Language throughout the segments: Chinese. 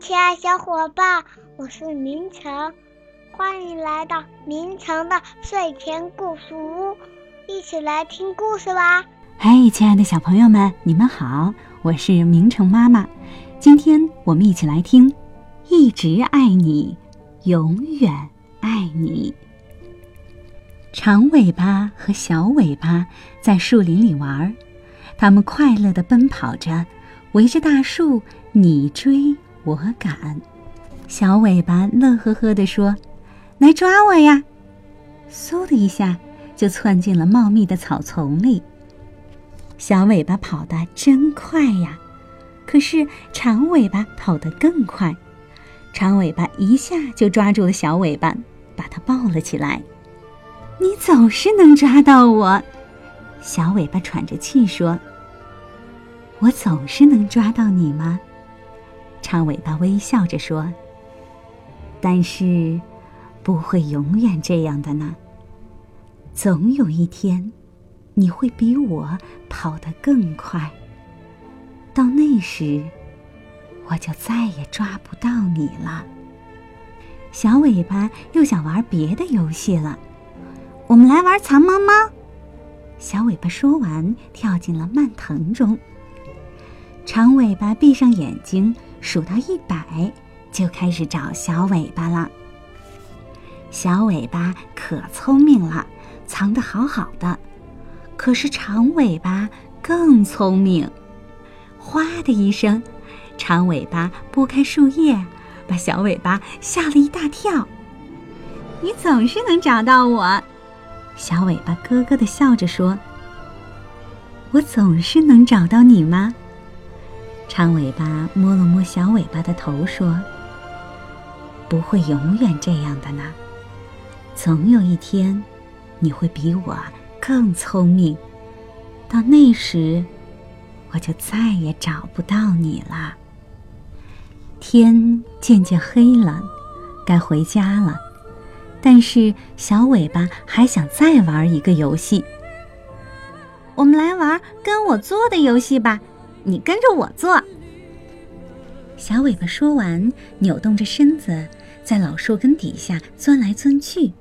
亲爱小伙伴，我是明成，欢迎来到明成的睡前故事屋，一起来听故事吧。嘿，亲爱的小朋友们，你们好，我是明成妈妈。今天我们一起来听《一直爱你，永远爱你》。长尾巴和小尾巴在树林里玩，它们快乐地奔跑着，围着大树你追我敢。小尾巴乐呵呵地说：“来抓我呀！”嗖的一下就窜进了茂密的草丛里。小尾巴跑得真快呀，可是长尾巴跑得更快。长尾巴一下就抓住了小尾巴，把它抱了起来。你总是能抓到我，小尾巴喘着气说：“我总是能抓到你吗？”长尾巴微笑着说：“但是，不会永远这样的呢。总有一天，你会比我跑得更快。到那时，我就再也抓不到你了。”小尾巴又想玩别的游戏了。我们来玩藏猫猫。小尾巴说完，跳进了蔓藤中。长尾巴闭上眼睛，数到一百，就开始找小尾巴了。小尾巴可聪明了，藏得好好的。可是长尾巴更聪明，哗的一声，长尾巴拨开树叶，把小尾巴吓了一大跳。你总是能找到我。小尾巴咯咯的笑着说：“我总是能找到你吗？”长尾巴摸了摸小尾巴的头说：“不会永远这样的呢，总有一天，你会比我更聪明，到那时，我就再也找不到你了。”天渐渐黑了，该回家了。但是小尾巴还想再玩一个游戏。我们来玩跟我做的游戏吧，你跟着我做。小尾巴说完，扭动着身子，在老树根底下钻来钻去。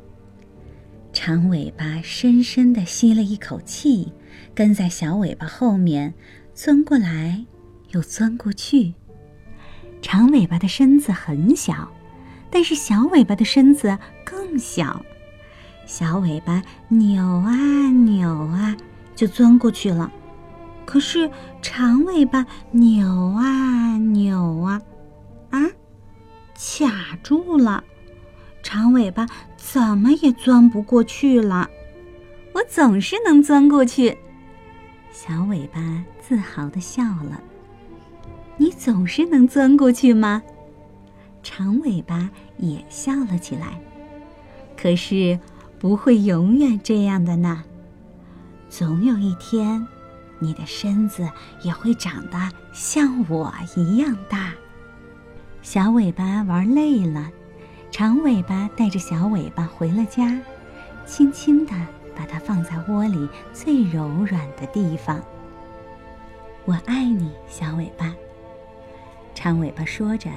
长尾巴深深地吸了一口气，跟在小尾巴后面钻过来，又钻过去。长尾巴的身子很小。但是小尾巴的身子更小，小尾巴扭啊扭啊，就钻过去了。可是长尾巴扭啊扭啊，啊，卡住了。长尾巴怎么也钻不过去了。我总是能钻过去。小尾巴自豪地笑了。你总是能钻过去吗？长尾巴也笑了起来，可是不会永远这样的呢。总有一天，你的身子也会长得像我一样大。小尾巴玩累了，长尾巴带着小尾巴回了家，轻轻地把它放在窝里最柔软的地方。我爱你，小尾巴。长尾巴说着。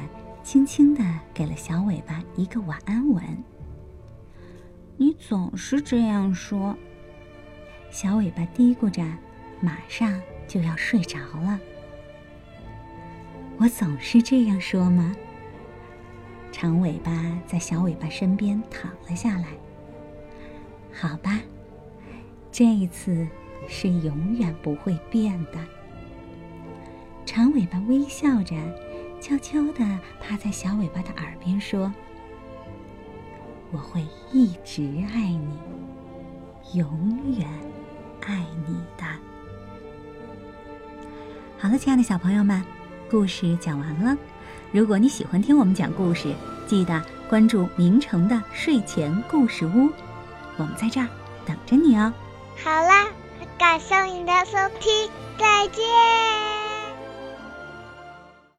轻轻地给了小尾巴一个晚安吻。你总是这样说。小尾巴嘀咕着，马上就要睡着了。我总是这样说吗？长尾巴在小尾巴身边躺了下来。好吧，这一次是永远不会变的。长尾巴微笑着。悄悄地趴在小尾巴的耳边说：“我会一直爱你，永远爱你的。”好了，亲爱的小朋友们，故事讲完了。如果你喜欢听我们讲故事，记得关注明成的睡前故事屋，我们在这儿等着你哦。好啦，感谢你的收听，再见。